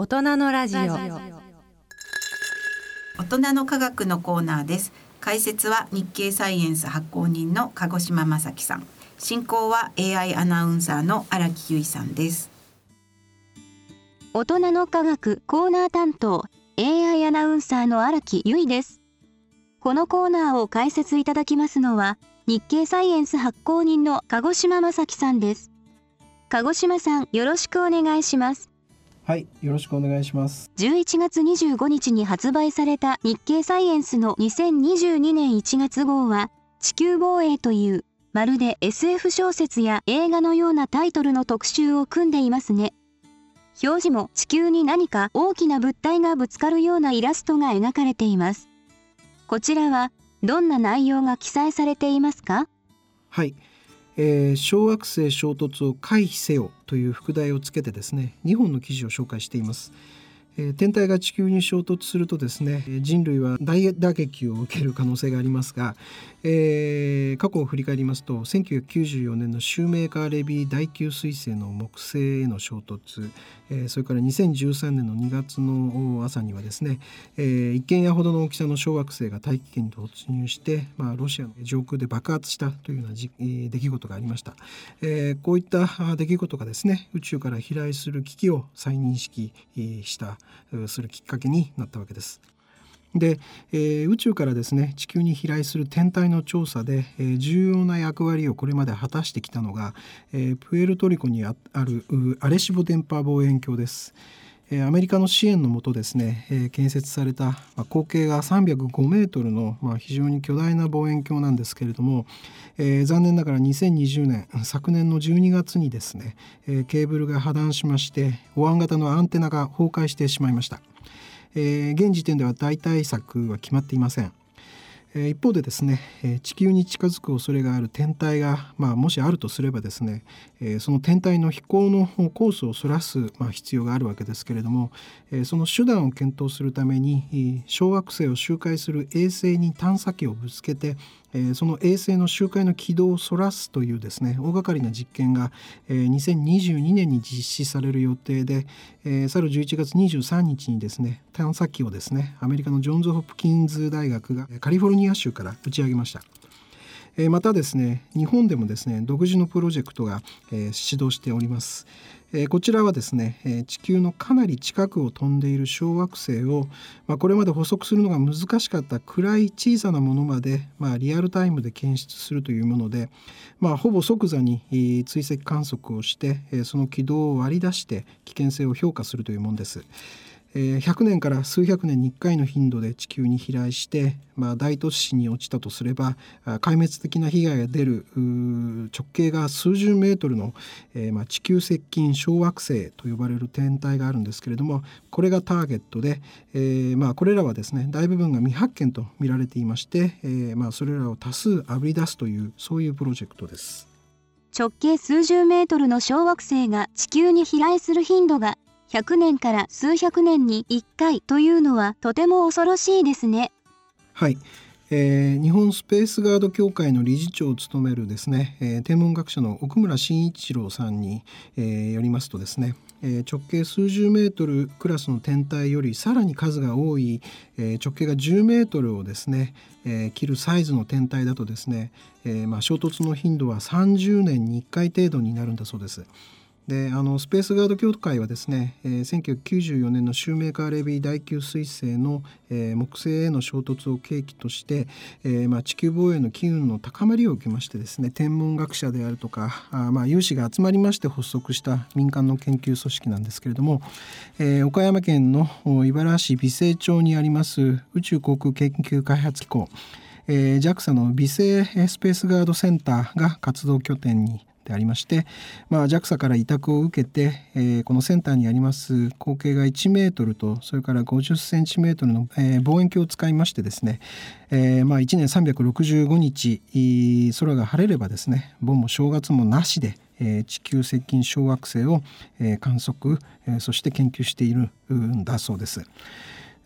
大人のラジオ。大人の科学のコーナーです。解説は日経サイエンス発行人の鹿児島正樹さん。進行は AI アナウンサーの荒木由衣さんです。大人の科学コーナー担当 AI アナウンサーの荒木由衣です。このコーナーを解説いただきますのは日経サイエンス発行人の鹿児島正樹さんです。鹿児島さんよろしくお願いしますはい、よろしくお願いします。11月25日に発売された日経サイエンスの2022年1月号は地球防衛というまるで SF 小説や映画のようなタイトルの特集を組んでいますね。表示も地球に何か大きな物体がぶつかるようなイラストが描かれています。こちらはどんな内容が記載されていますか？はい、えー小惑星衝突を回避せよという副題をつけてですね、2本の記事を紹介しています。天体が地球に衝突するとですね人類は大打撃を受ける可能性がありますが、えー過去を振り返りますと1994年のシューメーカー・レビー第9彗星の木星への衝突、えーそれから2013年の2月の朝にはですね、えー一軒家ほどの大きさの小惑星が大気圏に突入して、まあ、ロシアの上空で爆発したというような、え出来事がありました、えーこういった出来事がですね宇宙から飛来する危機を再認識した。するきっかけになったわけです。で、えー宇宙からですね地球に飛来する天体の調査で、えー重要な役割をこれまで果たしてきたのが、えープエルトリコにあるアレシボ電波望遠鏡です。えアメリカの支援のもとですね、え建設された、ま、口径が305メートルの、ま、非常に巨大な望遠鏡なんですけれども、え残念ながら2020年昨年の12月にですね、えケーブルが破断しましてお椀型のアンテナが崩壊してしまいました。え現時点では代替策は決まっていません。一方でですね、地球に近づく恐れがある天体が、まあ、もしあるとすればですね、その天体の飛行のコースをそらす、ま、必要があるわけですけれども、その手段を検討するために小惑星を周回する衛星に探査機をぶつけて、えーその衛星の周回の軌道をそらすというですね大掛かりな実験が、えー2022年に実施される予定で、えー去る11月23日にですね探査機をですねアメリカのジョンズ・ホプキンズ大学がカリフォルニア州から打ち上げました。えまたですね日本でもですね独自のプロジェクトが、え始動しております、えこちらはですね、え地球のかなり近くを飛んでいる小惑星を、まあ、これまで捕捉するのが難しかった暗い小さなものまで、まあ、リアルタイムで検出するというもので、まあ、ほぼ即座に追跡観測をして、その軌道を割り出して危険性を評価するというものです。100年から数百年に1回の頻度で地球に飛来して、まあ、大都市に落ちたとすれば壊滅的な被害が出る直径が数十メートルの、えーまあ、地球接近小惑星と呼ばれる天体があるんですけれどもこれがターゲットで、えーまあ、これらはですね大部分が未発見と見られていまして、えーまあ、それらを多数あぶり出すというそういうプロジェクトです。直径数十メートルの小惑星が地球に飛来する頻度が100年から数百年に1回というのはとても恐ろしいですね。はい、えー日本スペースガード協会の理事長を務めるですね、えー天文学者の奥村慎一郎さんに、えーよりますとですね、えー直径数十メートルクラスの天体よりさらに数が多い、えー直径が10メートルをですね、えー切るサイズの天体だとですね、えーまあ、衝突の頻度は30年に1回程度になるんだそうです。であのスペースガード協会はですね、えー1994年のシューメーカー・レビー第9彗星の、えー木星への衝突を契機として、えーまあ、地球防衛の機運の高まりを受けましてですね天文学者であるとかあ、まあ、有志が集まりまして発足した民間の研究組織なんですけれども、えー岡山県の茨城市美星町にあります宇宙航空研究開発機構え JAXA の微星スペースガードセンターが活動拠点にでありまして、まあ、JAXA から委託を受けて、えーこのセンターにあります口径が1メートルとそれから50センチメートルの、えー望遠鏡を使いましてですね、えーまあ、1年365日空が晴れればですね盆も正月もなしで、えー地球接近小惑星を、えー観測、えーそして研究しているんだそうです。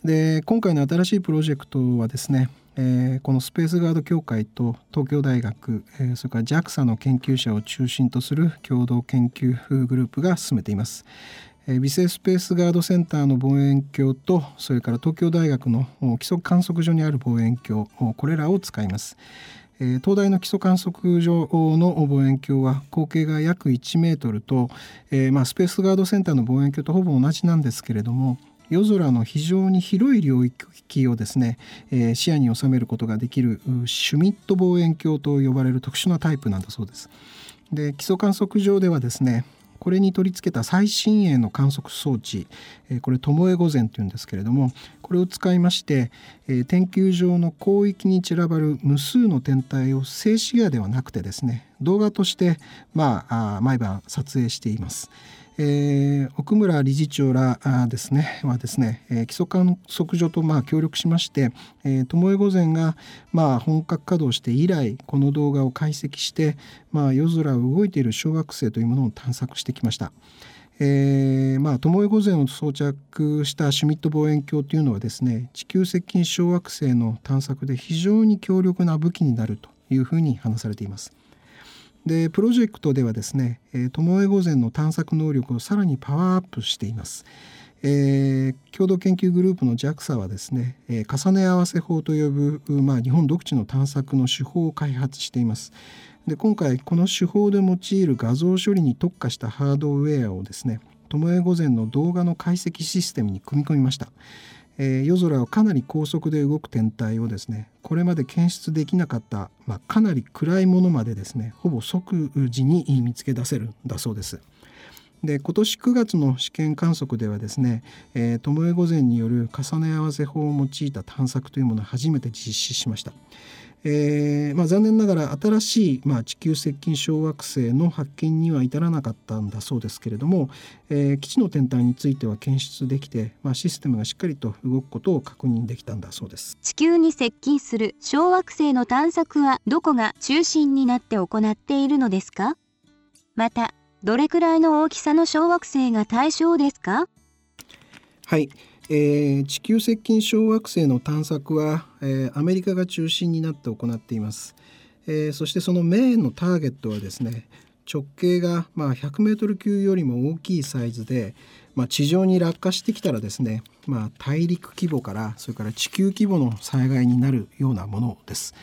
で今回の新しいプロジェクトはですね、えーこのスペースガード協会と東京大学、えーそれから JAXA の研究者を中心とする共同研究グループが進めています。微生スペースガードセンターの望遠鏡とそれから東京大学の基礎観測所にある望遠鏡これらを使います。東大の基礎観測所の望遠鏡は口径が約1メートルと、えー、まあ、スペースガードセンターの望遠鏡とほぼ同じなんですけれども夜空の非常に広い領域をですね、えー、視野に収めることができるシュミット望遠鏡と呼ばれる特殊なタイプなんだそうです。で基礎観測上ではですねこれに取り付けた最新鋭の観測装置これ巴御前というんですけれどもこれを使いまして天球上の広域に散らばる無数の天体を静止画ではなくてですね動画としてまあ毎晩撮影しています。えー、奥村理事長らですねはですね、えー、基礎観測所とまあ協力しまして、えー、巴御前がまあ本格稼働して以来この動画を解析して、まあ、夜空を動いている小惑星というものを探索してきました。えー、まあ巴御前を装着したシュミット望遠鏡というのはですね地球接近小惑星の探索で非常に強力な武器になるというふうに話されています。でプロジェクトではですね巴御前の探索能力をさらにパワーアップしています。えー、共同研究グループの JAXA はですね、えー、重ね合わせ法と呼ぶ、まあ、日本独自の探索の手法を開発しています。で今回この手法で用いる画像処理に特化したハードウェアをですね巴御前の動画の解析システムに組み込みました。えー、夜空をかなり高速で動く天体をですねこれまで検出できなかった、まあ、かなり暗いものまでですねほぼ即時に見つけ出せるんだそうです。で今年9月の試験観測ではですね、えー、巴御前による重ね合わせ法を用いた探索というものを初めて実施しました。えーまあ、残念ながら新しい、まあ、地球接近小惑星の発見には至らなかったんだそうですけれども、えー、基地の天体については検出できて、まあ、システムがしっかりと動くことを確認できたんだそうです。地球に接近する小惑星の探索はどこが中心になって行っているのですか？またどれくらいの大きさの小惑星が対象ですか？はい。えー、地球接近小惑星の探索は、えー、アメリカが中心になって行っています、えー、そしてそのメインのターゲットはですね直径がまあ100メートル級よりも大きいサイズで、まあ、地上に落下してきたらですね、まあ、大陸規模からそれから地球規模の災害になるようなものです。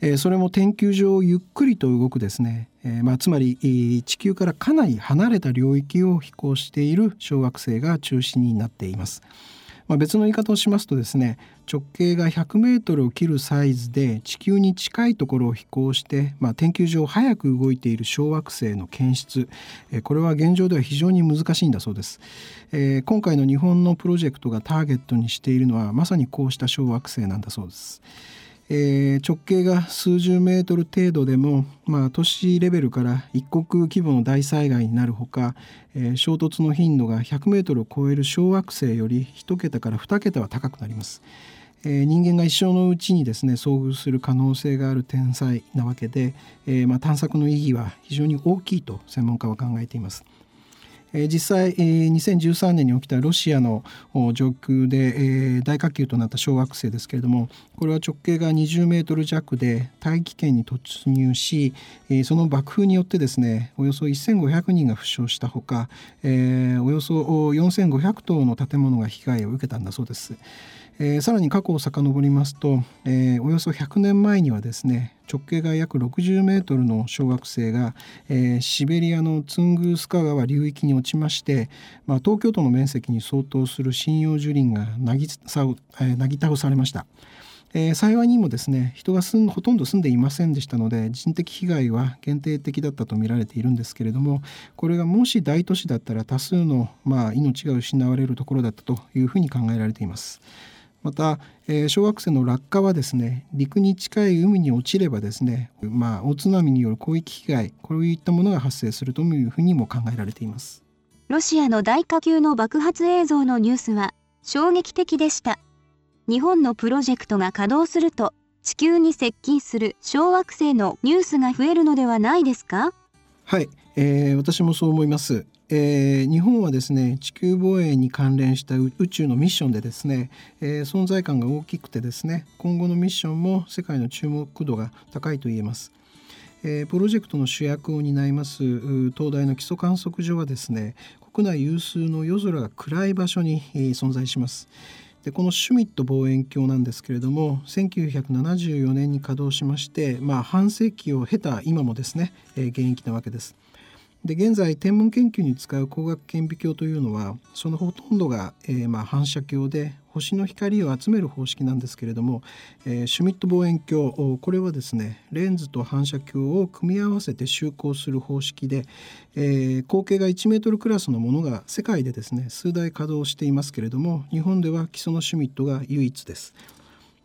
えー、それも天球上ゆっくりと動くですね、えー、まあ、つまり地球からかなり離れた領域を飛行している小惑星が中心になっています。まあ、別の言い方をしますとですね直径が100メートルを切るサイズで地球に近いところを飛行して、まあ、天球上早く動いている小惑星の検出、これは現状では非常に難しいんだそうです、えー、今回の日本のプロジェクトがターゲットにしているのはまさにこうした小惑星なんだそうです。えー、直径が数十メートル程度でも、まあ、都市レベルから一国規模の大災害になるほか、えー、衝突の頻度が100メートルを超える小惑星より1桁から2桁は高くなります。えー、人間が一生のうちにですね遭遇する可能性がある天才なわけで、えーまあ、探索の意義は非常に大きいと専門家は考えています。実際2013年に起きたロシアの上空で大火球となった小惑星ですけれどもこれは直径が20メートル弱で大気圏に突入しその爆風によってですねおよそ1500人が負傷したほかおよそ4500棟の建物が被害を受けたんだそうです。えー、さらに過去を遡りますと、えー、およそ100年前にはですね直径が約60メートルの小惑星が、えー、シベリアのツングースカ川流域に落ちまして、まあ、東京都の面積に相当する針葉樹林がなぎさ、え、なぎ倒されました。えー、幸いにもですね人が住んほとんど住んでいませんでしたので人的被害は限定的だったと見られているんですけれどもこれがもし大都市だったら多数の、まあ、命が失われるところだったというふうに考えられています。また、えー、小惑星の落下はですね陸に近い海に落ちればですね、まあ、大津波による広域被害こういったものが発生するというふうにも考えられています。ロシアの大火球の爆発映像のニュースは衝撃的でした。日本のプロジェクトが稼働すると地球に接近する小惑星のニュースが増えるのではないですか？はい、えー、私もそう思いますえー、日本はですね地球防衛に関連した宇宙のミッションでですね、えー、存在感が大きくてですね今後のミッションも世界の注目度が高いと言えます。えー、プロジェクトの主役を担います東大の基礎観測所はですね国内有数の夜空が暗い場所に存在します。でこのシュミット望遠鏡なんですけれども1974年に稼働しまして、まあ、半世紀を経た今もですね、えー、現役なわけです。で現在天文研究に使う光学顕微鏡というのはそのほとんどが、えー、まあ反射鏡で星の光を集める方式なんですけれども、えー、シュミット望遠鏡これはですねレンズと反射鏡を組み合わせて就航する方式で、えー、口径が1メートルクラスのものが世界でですね数台稼働していますけれども日本では基礎のシュミットが唯一です。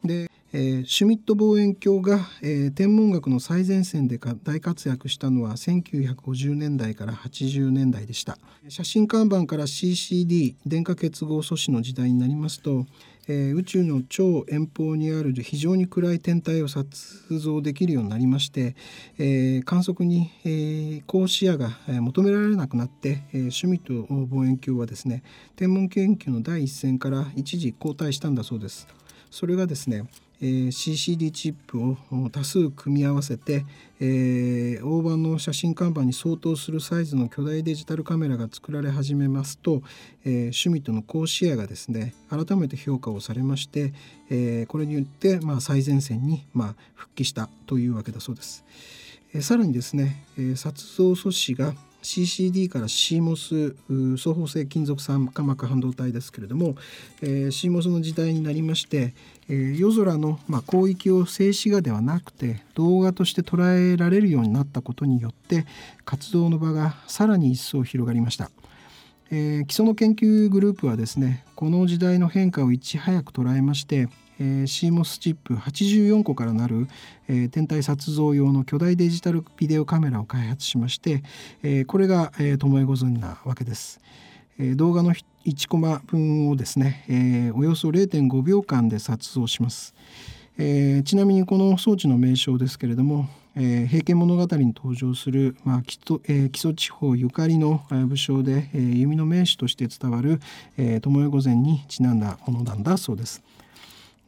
でえー、シュミット望遠鏡が、えー、天文学の最前線で大活躍したのは1950年代から80年代でした写真看板から CCD 電化結合素子の時代になりますと、えー、宇宙の超遠方にある非常に暗い天体を撮像できるようになりまして、え、観測に、えー、高視野が求められなくなって、え、シュミット望遠鏡はですね天文研究の第一線から一時後退したんだそうです。それがですねえー、CCD チップを多数組み合わせて、えー、大判の写真看板に相当するサイズの巨大デジタルカメラが作られ始めますと、えー、シュミットの高視野がですね改めて評価をされまして、えー、これによって、まあ、最前線に、まあ、復帰したというわけだそうです。えー、さらにですね、えー、撮像素子が CCD から CMOS 双方性金属酸化膜半導体ですけれども、えー、CMOS の時代になりまして、えー、夜空の、まあ、広域を静止画ではなくて動画として捉えられるようになったことによって活動の場がさらに一層広がりました。えー、基礎の研究グループはですねこの時代の変化をいち早く捉えましてえー、CMOS チップ84個からなる、えー、天体撮像用の巨大デジタルビデオカメラを開発しまして、えー、これが、えー、トモエゴズンなわけです。えー、動画の1コマ分をですね、えー、およそ0.5秒間で撮像します。えー、ちなみにこの装置の名称ですけれども「えー、平家物語」に登場する、まあ基礎えー、基礎地方ゆかりの武将で、えー、弓の名手として伝わる巴、御前にちなんだものなんだそうです。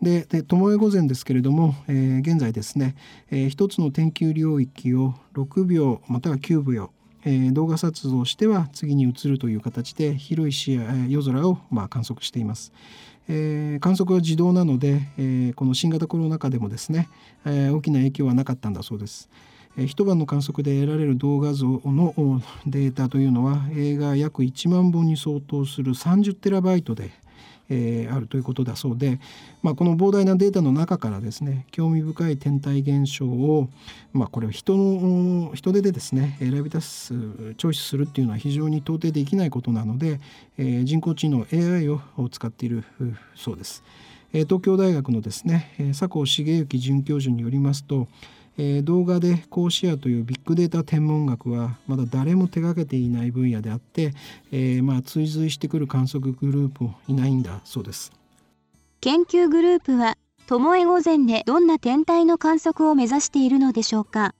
で巴御前ですけれども、えー、現在ですね、えー、一つの天球領域を6秒または9秒、えー、動画撮像しては次に移るという形で広い視野、夜空を、まあ、観測しています。えー、観測は自動なので、えー、この新型コロナ禍でもですね、えー、大きな影響はなかったんだそうです。一晩の観測で得られる動画像のデータというのは映画約1万本に相当する30テラバイトでえー、あるということだそうで、まあ、この膨大なデータの中からですね興味深い天体現象を、まあ、これを人の人手でですね選び出すチョイスするっていうのは非常に到底できないことなので、えー、人工知能 AI を使っているそうです。東京大学のですね佐藤茂之准教授によりますとえー、動画で高視野というビッグデータ天文学はまだ誰も手がけていない分野であって、えー、まあ追随してくる観測グループもいないんだそうです。研究グループは巴御前でどんな天体の観測を目指しているのでしょうか？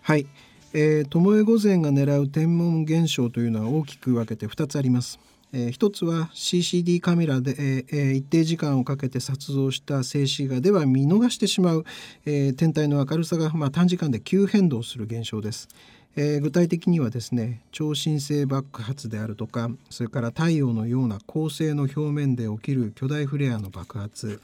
はい、えー、巴御前が狙う天文現象というのは大きく分けて2つありますえー、一つは CCD カメラで、えー、一定時間をかけて撮像した静止画では見逃してしまう、えー、天体の明るさが、まあ、短時間で急変動する現象です。えー、具体的にはですね超新星爆発であるとかそれから太陽のような恒星の表面で起きる巨大フレアの爆発、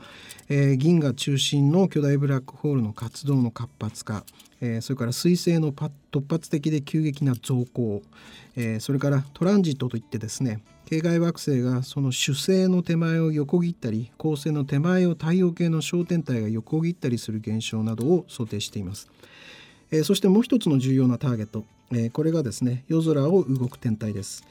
えー、銀河中心の巨大ブラックホールの活動の活発化、えー、それから彗星の突発的で急激な増降、えそれからトランジットといってですね系外惑星がその主星の手前を横切ったり恒星の手前を太陽系の小天体が横切ったりする現象などを想定しています。えー、そしてもう一つの重要なターゲット、えー、これがですね夜空を動く天体です。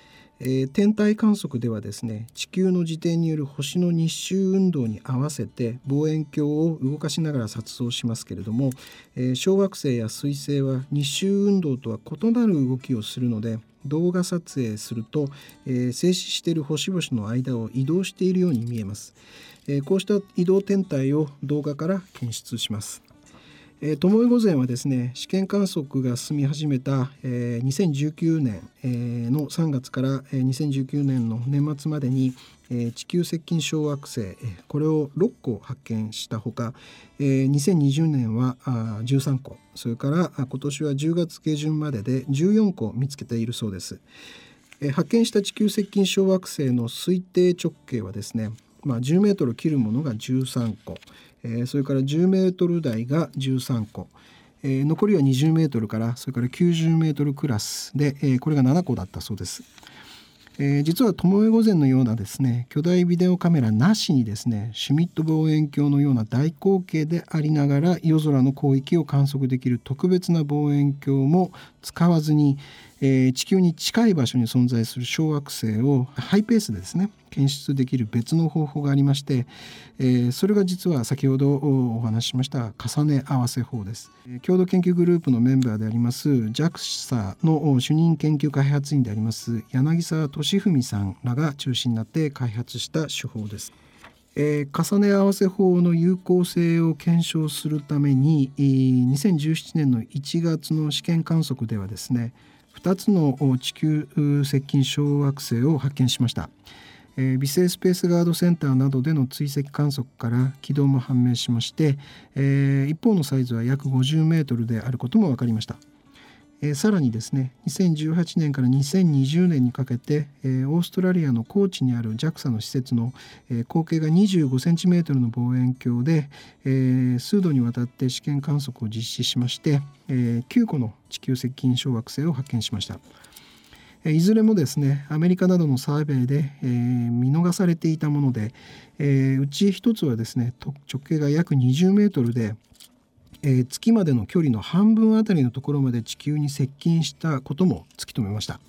えー、天体観測ではですね地球の自転による星の日周運動に合わせて望遠鏡を動かしながら撮像しますけれども、えー、小惑星や彗星は日周運動とは異なる動きをするので動画撮影すると、えー、静止している星々の間を移動しているように見えます、え、こうした移動天体を動画から検出します。えー、巴御前はですね試験観測が進み始めた、えー、2019年、えー、の3月から、えー、2019年の年末までに、えー、地球接近小惑星、これを6個発見したほか、えー、2020年はあ13個それから今年は10月下旬までで14個見つけているそうです。えー、発見した地球接近小惑星の推定直径はですね、まあ、10メートル切るものが13個、え、それから10メートル台が13個、え、残りは20メートルからそれから90メートルクラスで、え、これが7個だったそうです。えー、実は巴御前のようなですね巨大ビデオカメラなしにですねシュミット望遠鏡のような大口径でありながら夜空の広域を観測できる特別な望遠鏡も使わずに、えー、地球に近い場所に存在する小惑星をハイペースでですね検出できる別の方法がありまして、えー、それが実は先ほどお話ししました重ね合わせ法です。共同研究グループのメンバーであります JAXA の主任研究開発員であります柳沢俊文さんらが中心になって開発した手法です。えー、重ね合わせ法の有効性を検証するために、えー、2017年の1月の試験観測ではですね2つの地球接近小惑星を発見しました。えー、微生スペースガードセンターなどでの追跡観測から軌道も判明しまして、えー、一方のサイズは約50メートルであることも分かりました。え、さらにですね2018年から2020年にかけて、え、オーストラリアの高地にある JAXA の施設の、え、口径が25センチメートルの望遠鏡で、え、数度にわたって試験観測を実施しまして、え、9個の地球接近小惑星を発見しました。いずれもですねアメリカなどのサーベイで、えー、見逃されていたもので、えー、うち一つはですね直径が約20メートルで、えー、月までの距離の半分あたりのところまで地球に接近したことも突き止めました。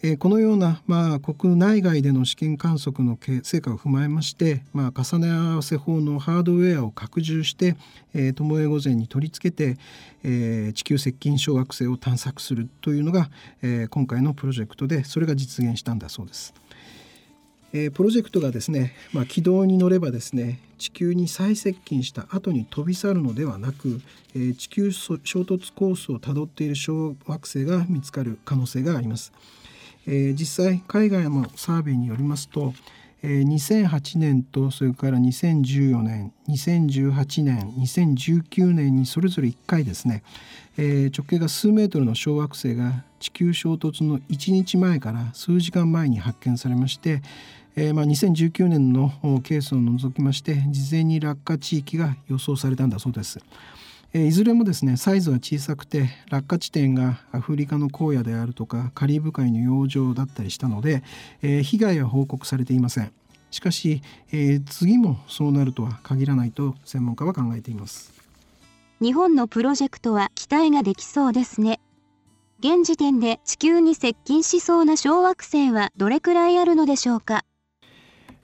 えー、このような、まあ、国内外での試験観測の成果を踏まえまして、まあ、重ね合わせ法のハードウェアを拡充して、えー、巴御前に取り付けて、えー、地球接近小惑星を探索するというのが、えー、今回のプロジェクトでそれが実現したんだそうです。えー、プロジェクトがですね、まあ、軌道に乗ればですね地球に再接近した後に飛び去るのではなく、えー、地球衝突コースをたどっている小惑星が見つかる可能性があります。えー、実際海外のサーベイによりますと、えー、2008年とそれから2014年2018年2019年にそれぞれ1回ですね、えー、直径が数メートルの小惑星が地球衝突の1日前から数時間前に発見されまして、えーまあ、2019年のケースを除きまして事前に落下地域が予想されたんだそうです。えいずれもですねサイズは小さくて落下地点がアフリカの荒野であるとかカリブ海の洋上だったりしたので、えー、被害は報告されていません。しかし、えー、次もそうなるとは限らないと専門家は考えています。日本のプロジェクトは期待ができそうですね。現時点で地球に接近しそうな小惑星はどれくらいあるのでしょうか。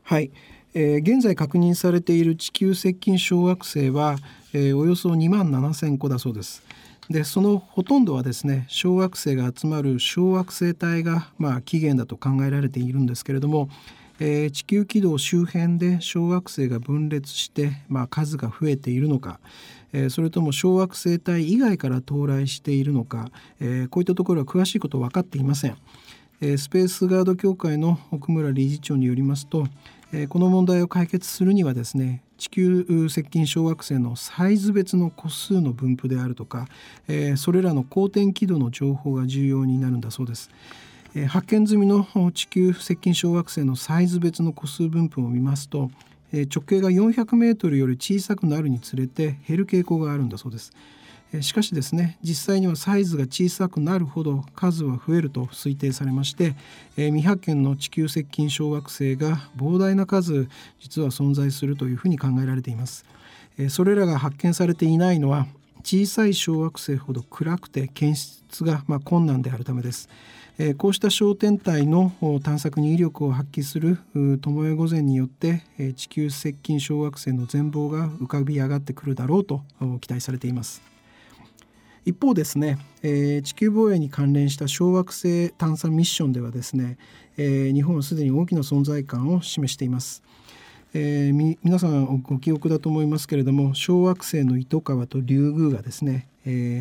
はい、えー、現在確認されている地球接近小惑星はえー、およそ2万7,000個だそうです。でそのほとんどはですね小惑星が集まる小惑星帯が、まあ、起源だと考えられているんですけれども、えー、地球軌道周辺で小惑星が分裂して、まあ、数が増えているのか、えー、それとも小惑星帯以外から到来しているのか、えー、こういったところは詳しいことは分かっていません。スペースガード協会の奥村理事長によりますと、この問題を解決するにはですね地球接近小惑星のサイズ別の個数の分布であるとか、それらの公転軌道の情報が重要になるんだそうです。発見済みの地球接近小惑星のサイズ別の個数分布を見ますと、直径が400メートルより小さくなるにつれて減る傾向があるんだそうです。しかしですね実際にはサイズが小さくなるほど数は増えると推定されまして、え未発見の地球接近小惑星が膨大な数実は存在するというふうに考えられています。えそれらが発見されていないのは小さい小惑星ほど暗くて検出がま困難であるためです。えこうした小天体の探索に威力を発揮する巴御前によって、え地球接近小惑星の全貌が浮かび上がってくるだろうと期待されています。一方ですね、えー、地球防衛に関連した小惑星探査ミッションではですね、えー、日本はすでに大きな存在感を示しています。えー、皆さんご記憶だと思いますけれども小惑星の糸川とリュウグウがですね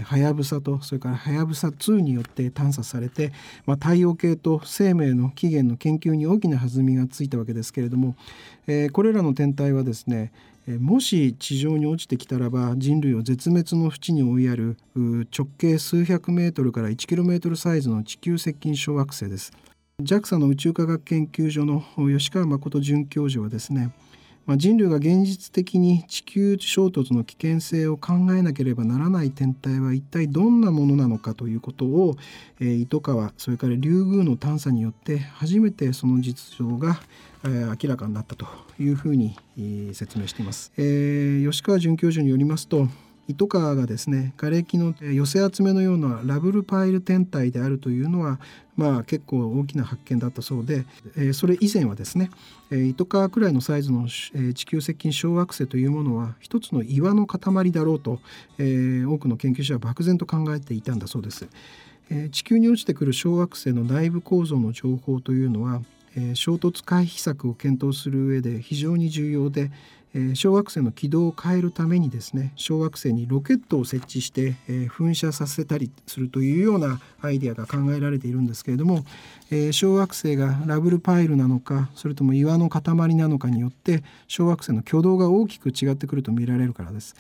はやぶさとそれからはやぶさ2によって探査されて、まあ、太陽系と生命の起源の研究に大きな弾みがついたわけですけれども、えー、これらの天体はですねもし地上に落ちてきたらば人類を絶滅の淵に追いやる直径数百メートルから1キロメートルサイズの地球接近小惑星です。JAXA の宇宙科学研究所の吉川誠准教授はですねまあ、人類が現実的に地球衝突の危険性を考えなければならない天体は一体どんなものなのかということを、えー、糸川それからリュウグウの探査によって初めてその実情が、えー、明らかになったというふうに、えー、説明しています。えー、吉川准教授によりますと糸川がですね瓦礫の寄せ集めのようなラブルパイル天体であるというのはまあ結構大きな発見だったそうで、えー、それ以前はですね、えー、糸川くらいのサイズの、えー、地球接近小惑星というものは一つの岩の塊だろうと、えー、多くの研究者は漠然と考えていたんだそうです。えー、地球に落ちてくる小惑星の内部構造の情報というのは、えー、衝突回避策を検討する上で非常に重要で、え小惑星の軌道を変えるためにですね小惑星にロケットを設置して、え噴射させたりするというようなアイデアが考えられているんですけれども、え小惑星がラブルパイルなのかそれとも岩の塊なのかによって小惑星の挙動が大きく違ってくると見られるからです。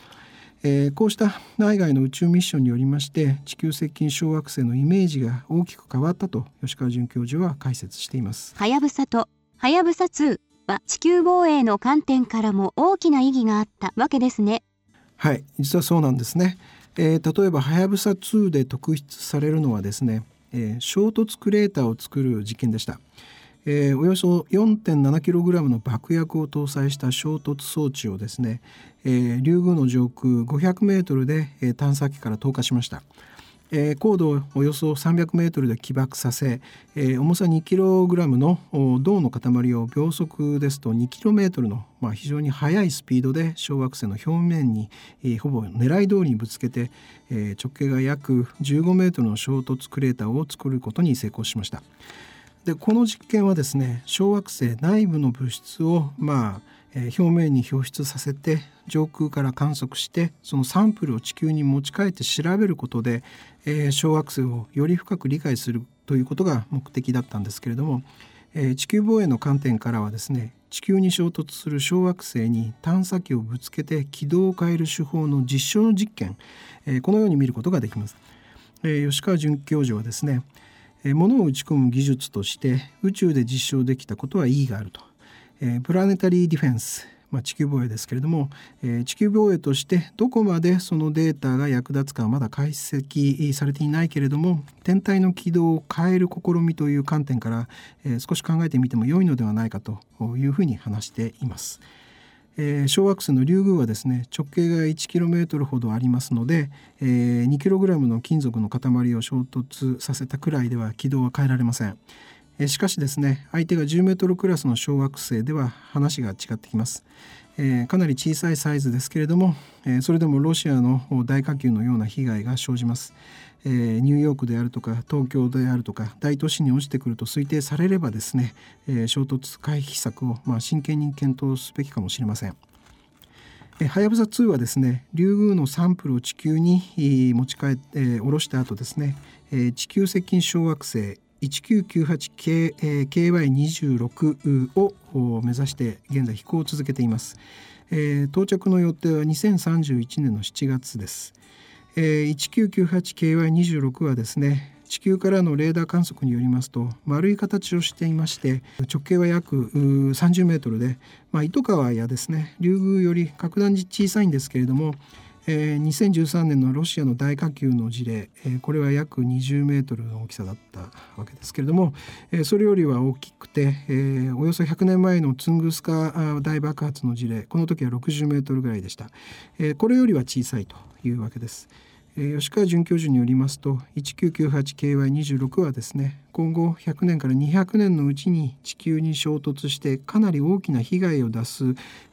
えー、こうした内外の宇宙ミッションによりまして地球接近小惑星のイメージが大きく変わったと吉川准教授は解説しています。はやぶさとはやぶさ2は地球防衛の観点からも大きな意義があったわけですね。はい実はそうなんですね。えー、例えばはやぶさ2で特筆されるのはですね、えー、衝突クレーターを作る実験でした。えー、およそ 4.7kg の爆薬を搭載した衝突装置をですね、えー、竜宮の上空 500m で、えー、探査機から投下しました。えー、高度およそ300メートルで起爆させ、えー、重さ2キログラムの銅の塊を秒速ですと2キロメートルの、まあ、非常に速いスピードで小惑星の表面に、えー、ほぼ狙い通りにぶつけて、えー、直径が約15メートルの衝突クレーターを作ることに成功しました。でこの実験はですね小惑星内部の物質をまあえ表面に表出させて上空から観測してそのサンプルを地球に持ち帰って調べることで、え小惑星をより深く理解するということが目的だったんですけれども、え地球防衛の観点からはですね地球に衝突する小惑星に探査機をぶつけて軌道を変える手法の実証実験、えこのように見ることができます。え吉川准教授はですねえ物を打ち込む技術として宇宙で実証できたことは意義があるとえ、プラネタリーディフェンス、まあ、地球防衛ですけれども、えー、地球防衛としてどこまでそのデータが役立つかはまだ解析されていないけれども天体の軌道を変える試みという観点から、えー、少し考えてみても良いのではないかというふうに話しています。えー、小惑星のリュウグウはですね直径が 1km ほどありますので、えー、2kg の金属の塊を衝突させたくらいでは軌道は変えられません。しかしですね相手が10メートルクラスの小惑星では話が違ってきます、えー、かなり小さいサイズですけれども、えー、それでもロシアの大火球のような被害が生じます、えー、ニューヨークであるとか東京であるとか大都市に落ちてくると推定されればですね、え衝突回避策をまあ真剣に検討すべきかもしれません。はやぶさ2はですねリュウグウのサンプルを地球に持ち帰って、えー、下ろした後ですね、え、地球接近小惑星 1998KY26 を目指して現在飛行を続けています、えー、到着の予定は2031年の7月です、えー、1998KY26 はですね地球からのレーダー観測によりますと丸い形をしていまして直径は約30メートルで、まあ、糸川やですね竜宮より格段に小さいんですけれどもえー、2013年のロシアの大火球の事例、えー、これは約20メートルの大きさだったわけですけれども、えー、それよりは大きくて、えー、およそ100年前のツングスカ大爆発の事例この時は60メートルぐらいでした、えー、これよりは小さいというわけです。吉川准教授によりますと 1998KY26 はですね今後100年から200年のうちに地球に衝突してかなり大きな被害を出す、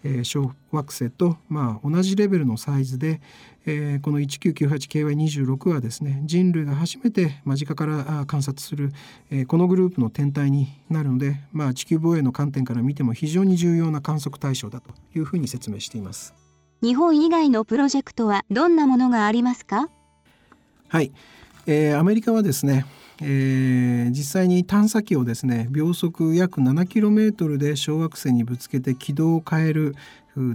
えー、小惑星と、まあ、同じレベルのサイズで、えー、この 1998KY26 はですね人類が初めて間近から観察する、えー、このグループの天体になるので、まあ、地球防衛の観点から見ても非常に重要な観測対象だというふうに説明しています。日本以外のプロジェクトはどんなものがありますか？はい、えー、アメリカはですね、えー、実際に探査機をですね秒速約 7km で小惑星にぶつけて軌道を変える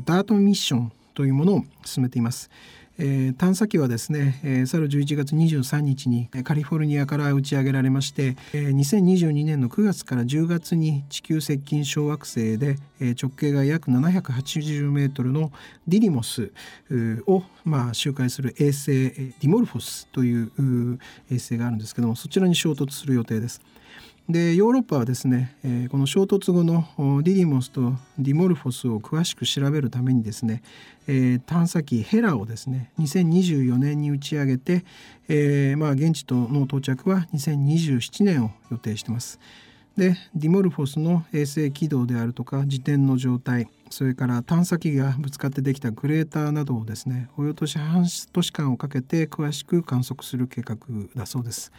ダートミッションというものを進めています。えー、探査機はですね、えー、去る11月23日にカリフォルニアから打ち上げられまして、えー、2022年の9月から10月に地球接近小惑星で、えー、直径が約780メートルのディリモスを、まあ、周回する衛星ディモルフォスという衛星があるんですけどもそちらに衝突する予定です。でヨーロッパはですね、えー、この衝突後のディディモスとディモルフォスを詳しく調べるためにですね、えー、探査機ヘラをですね2024年に打ち上げて、えー、まあ、現地との到着は2027年を予定してます。でディモルフォスの衛星軌道であるとか自転の状態それから探査機がぶつかってできたクレーターなどをですねおよそ半年間をかけて詳しく観測する計画だそうです。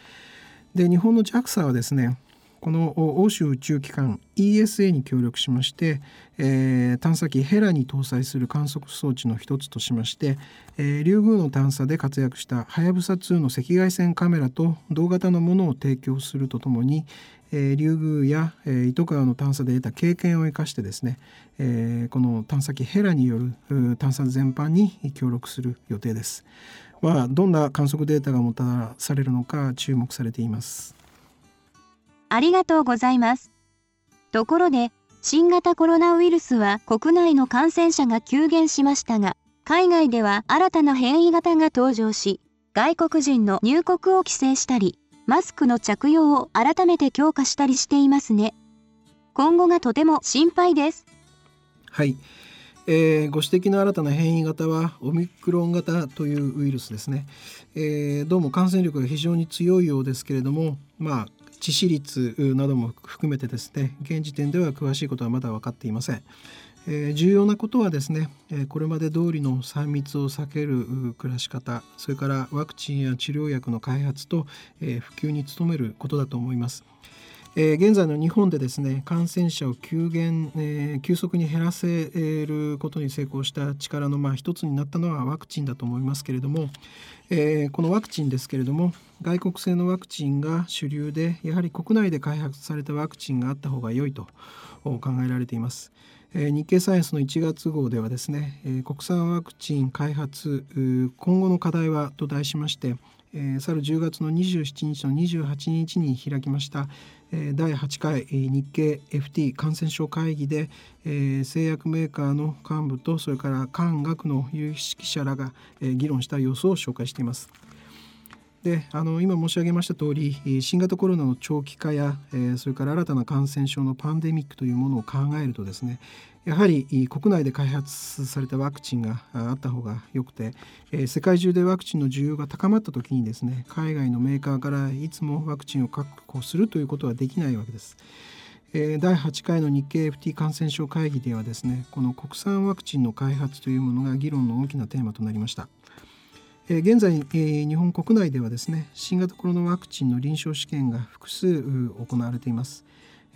で日本の JAXA はですねこの欧州宇宙機関 ESA に協力しまして、えー、探査機ヘラに搭載する観測装置の一つとしまして、えー、リュウグウの探査で活躍したはやぶさ2の赤外線カメラと同型のものを提供するとともに、えー、リュウグウや、えー、糸川の探査で得た経験を生かしてですね、えー、この探査機ヘラによる探査全般に協力する予定です。まあ、どんな観測データがもたらされるのか注目されています。ありがとうございます。ところで、新型コロナウイルスは国内の感染者が急減しましたが、海外では新たな変異型が登場し、外国人の入国を規制したり、マスクの着用を改めて強化したりしていますね。今後がとても心配です。はい。えー、ご指摘の新たな変異型はオミクロン型というウイルスですね、えー、どうも感染力が非常に強いようですけれどもまあ致死率なども含めてですね現時点では詳しいことはまだ分かっていません。えー、重要なことはですね、えー、これまで通りの3密を避ける暮らし方それからワクチンや治療薬の開発と、えー、普及に努めることだと思います。えー、現在の日本でですね感染者を急減、えー、急速に減らせることに成功した力のまあ一つになったのはワクチンだと思いますけれども、えー、このワクチンですけれども外国製のワクチンが主流でやはり国内で開発されたワクチンがあった方が良いと考えられています。日経サイエンスの1月号ではですね、国産ワクチン開発今後の課題はと題しまして、去る10月の27日の28日に開きました、第8回日経 FT 感染症会議で、製薬メーカーの幹部とそれから官学の有識者らが、議論した様子を紹介しています。であの今申し上げました通り新型コロナの長期化や、え、それから新たな感染症のパンデミックというものを考えるとですねやはり国内で開発されたワクチンがあった方がよくて、え、世界中でワクチンの需要が高まった時にですね海外のメーカーからいつもワクチンを確保するということはできないわけです。第8回の日経 FT 感染症会議ではですねこの国産ワクチンの開発というものが議論の大きなテーマとなりました。現在、日本国内ではですね新型コロナワクチンの臨床試験が複数行われています。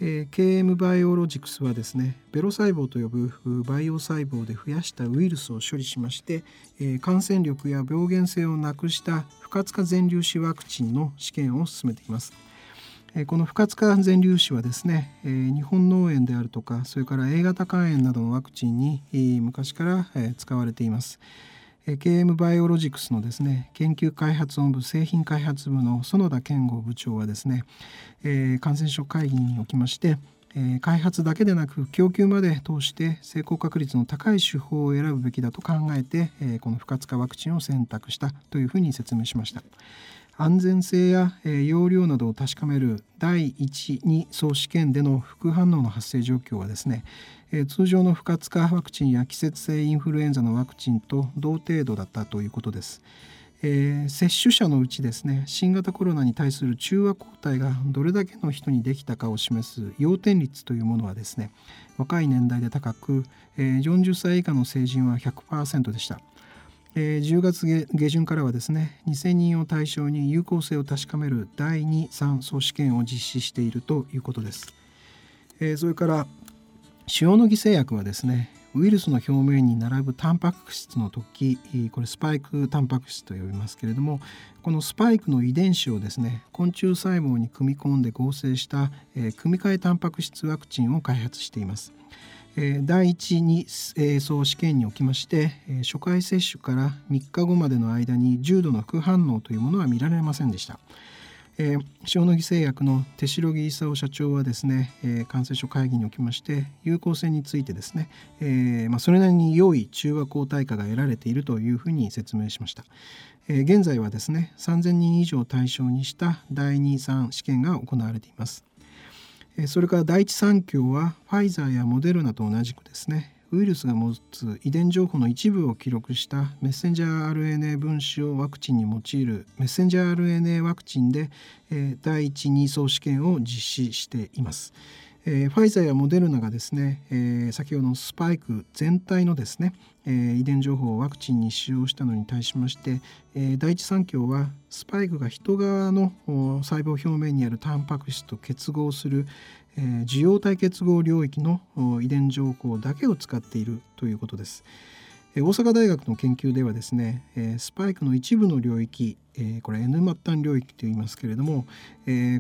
KM バイオロジクスはですねベロ細胞と呼ぶバイオ細胞で増やしたウイルスを処理しまして感染力や病原性をなくした不活化全粒子ワクチンの試験を進めています。この不活化全粒子はですね日本脳炎であるとかそれから A 型肝炎などのワクチンに昔から使われています。KM バイオロジクスのですね研究開発本部製品開発部の園田健吾部長はですね、えー、感染症会議におきまして、え、開発だけでなく供給まで通して成功確率の高い手法を選ぶべきだと考えて、え、この不活化ワクチンを選択したというふうに説明しました。安全性や、えー、容量などを確かめる第1、2総試験での副反応の発生状況はですね、えー、通常の不活化ワクチンや季節性インフルエンザのワクチンと同程度だったということです。えー、接種者のうちですね新型コロナに対する中和抗体がどれだけの人にできたかを示す要点率というものはですね若い年代で高く、えー、40歳以下の成人は100%でした。えー、10月下旬からはですね2000人を対象に有効性を確かめる第2、3総試験を実施しているということです。えー、それから塩野義製薬はですねウイルスの表面に並ぶタンパク質の時これスパイクタンパク質と呼びますけれどもこのスパイクの遺伝子をですね昆虫細胞に組み込んで合成した、えー、組み換えタンパク質ワクチンを開発しています。第一に層試験におきまして初回接種から3日後までの間に重度の副反応というものは見られませんでした。えー、塩野義製薬の手代木勲社長はですね、えー、感染症会議におきまして有効性についてですね、えーまあ、それなりに良い中和抗体価が得られているというふうに説明しました。えー、現在はですね3000人以上対象にした第2、3試験が行われています。それから第一三共はファイザーやモデルナと同じくですねウイルスが持つ遺伝情報の一部を記録したメッセンジャー RNA 分子をワクチンに用いるメッセンジャー RNA ワクチンで、第一二相試験を実施しています。えー、ファイザーやモデルナがですね、えー、先ほどのスパイク全体のですね、えー、遺伝情報をワクチンに使用したのに対しまして、え、第一三共はスパイクが人側の細胞表面にあるタンパク質と結合する、え、受容体結合領域の遺伝情報だけを使っているということです。大阪大学の研究ではですねスパイクの一部の領域これ N 末端領域と言いますけれども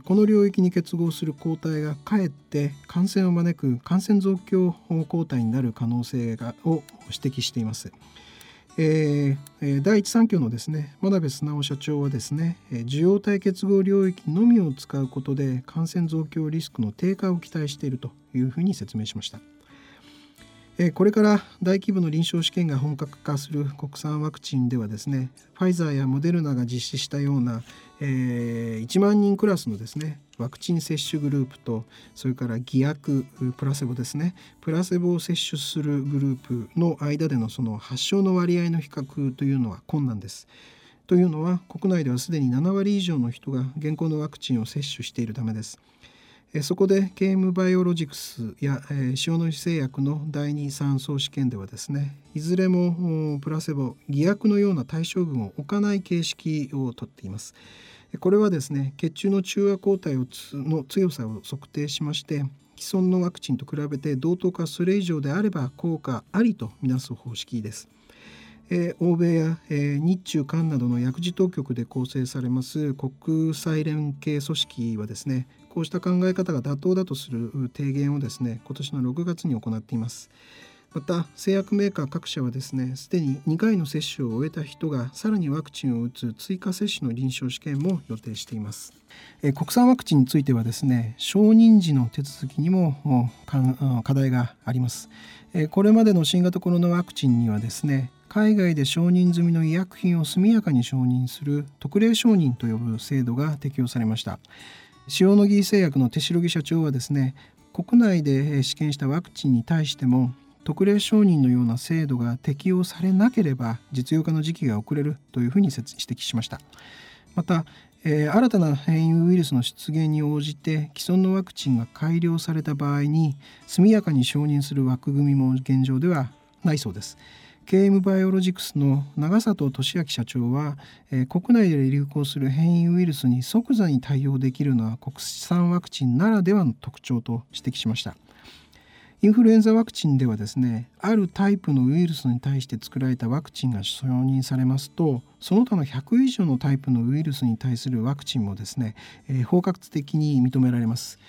この領域に結合する抗体がかえって感染を招く感染増強抗体になる可能性がを指摘しています。えー、第一三共のですね真鍋素直社長はですね受容体結合領域のみを使うことで感染増強リスクの低下を期待しているというふうに説明しました。これから大規模の臨床試験が本格化する国産ワクチンではですねファイザーやモデルナが実施したような、えー、1万人クラスのですねワクチン接種グループとそれから偽薬プラセボですねプラセボを接種するグループの間でのその発症の割合の比較というのは困難です。というのは国内ではすでに7割以上の人が現行のワクチンを接種しているためです。そこで KM バイオロジクスや塩野義製薬の第2、3層試験ではですねいずれもプラセボ偽薬のような対象群を置かない形式をとっています。これはですね血中の中和抗体をの強さを測定しまして既存のワクチンと比べて同等かそれ以上であれば効果ありとみなす方式です。え欧米や、え日中韓などの薬事当局で構成されます国際連携組織はですねこうした考え方が妥当だとする提言をですね今年の6月に行っています。また製薬メーカー各社はですねすでに2回の接種を終えた人がさらにワクチンを打つ追加接種の臨床試験も予定しています。え国産ワクチンについてはですね承認時の手続きにも課題があります。これまでの新型コロナワクチンにはですね海外で承認済みの医薬品を速やかに承認する特例承認と呼ぶ制度が適用されました。塩野義製薬の手代木社長はですね国内で試験したワクチンに対しても特例承認のような制度が適用されなければ実用化の時期が遅れるというふうに指摘しました。また、えー、新たな変異ウイルスの出現に応じて既存のワクチンが改良された場合に速やかに承認する枠組みも現状ではないそうです。KM バイオロジクスの長里俊明社長は、えー、国内で流行する変異ウイルスに即座に対応できるのは国産ワクチンならではの特徴と指摘しました。インフルエンザワクチンではですねあるタイプのウイルスに対して作られたワクチンが承認されますとその他の100以上のタイプのウイルスに対するワクチンもですね、えー、包括的に認められます。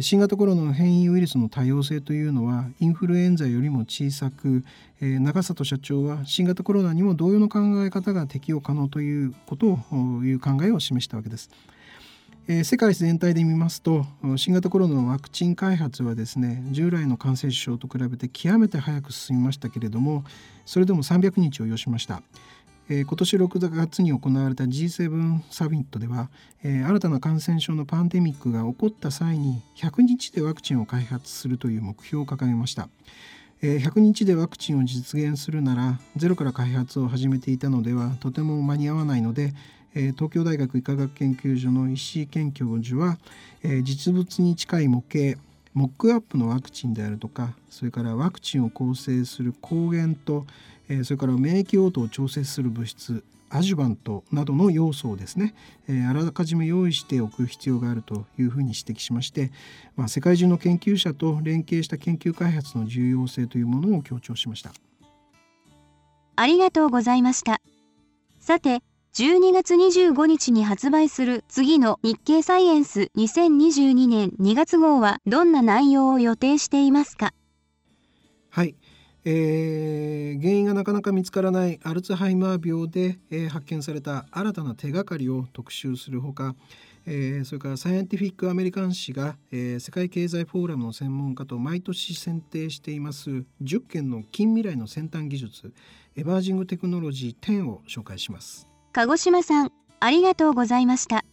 新型コロナの変異ウイルスの多様性というのはインフルエンザよりも小さく長里社長は新型コロナにも同様の考え方が適用可能ということをいう考えを示したわけです。世界全体で見ますと新型コロナのワクチン開発はですね従来の感染症と比べて極めて早く進みましたけれどもそれでも300日を要しました。えー、今年6月に行われた G7 サミットでは、えー、新たな感染症のパンデミックが起こった際に100日でワクチンを開発するという目標を掲げました。えー、100日でワクチンを実現するならゼロから開発を始めていたのではとても間に合わないので、えー、東京大学医科学研究所の石井健教授は、えー、実物に近い模型モックアップのワクチンであるとかそれからワクチンを構成する抗原と、えそれから免疫応答を調節する物質アジュバントなどの要素をですね、えあらかじめ用意しておく必要があるというふうに指摘しまして、まあ、世界中の研究者と連携した研究開発の重要性というものを強調しました。ありがとうございました。さて12月25日に発売する次の日経サイエンス2022年2月号はどんな内容を予定していますか？はい、えー、原因がなかなか見つからないアルツハイマー病で、えー、発見された新たな手がかりを特集するほか、えー、それからサイエンティフィック・アメリカン誌が、えー、世界経済フォーラムの専門家と毎年選定しています10件の近未来の先端技術エマージングテクノロジー10を紹介します。鹿児島さんありがとうございました。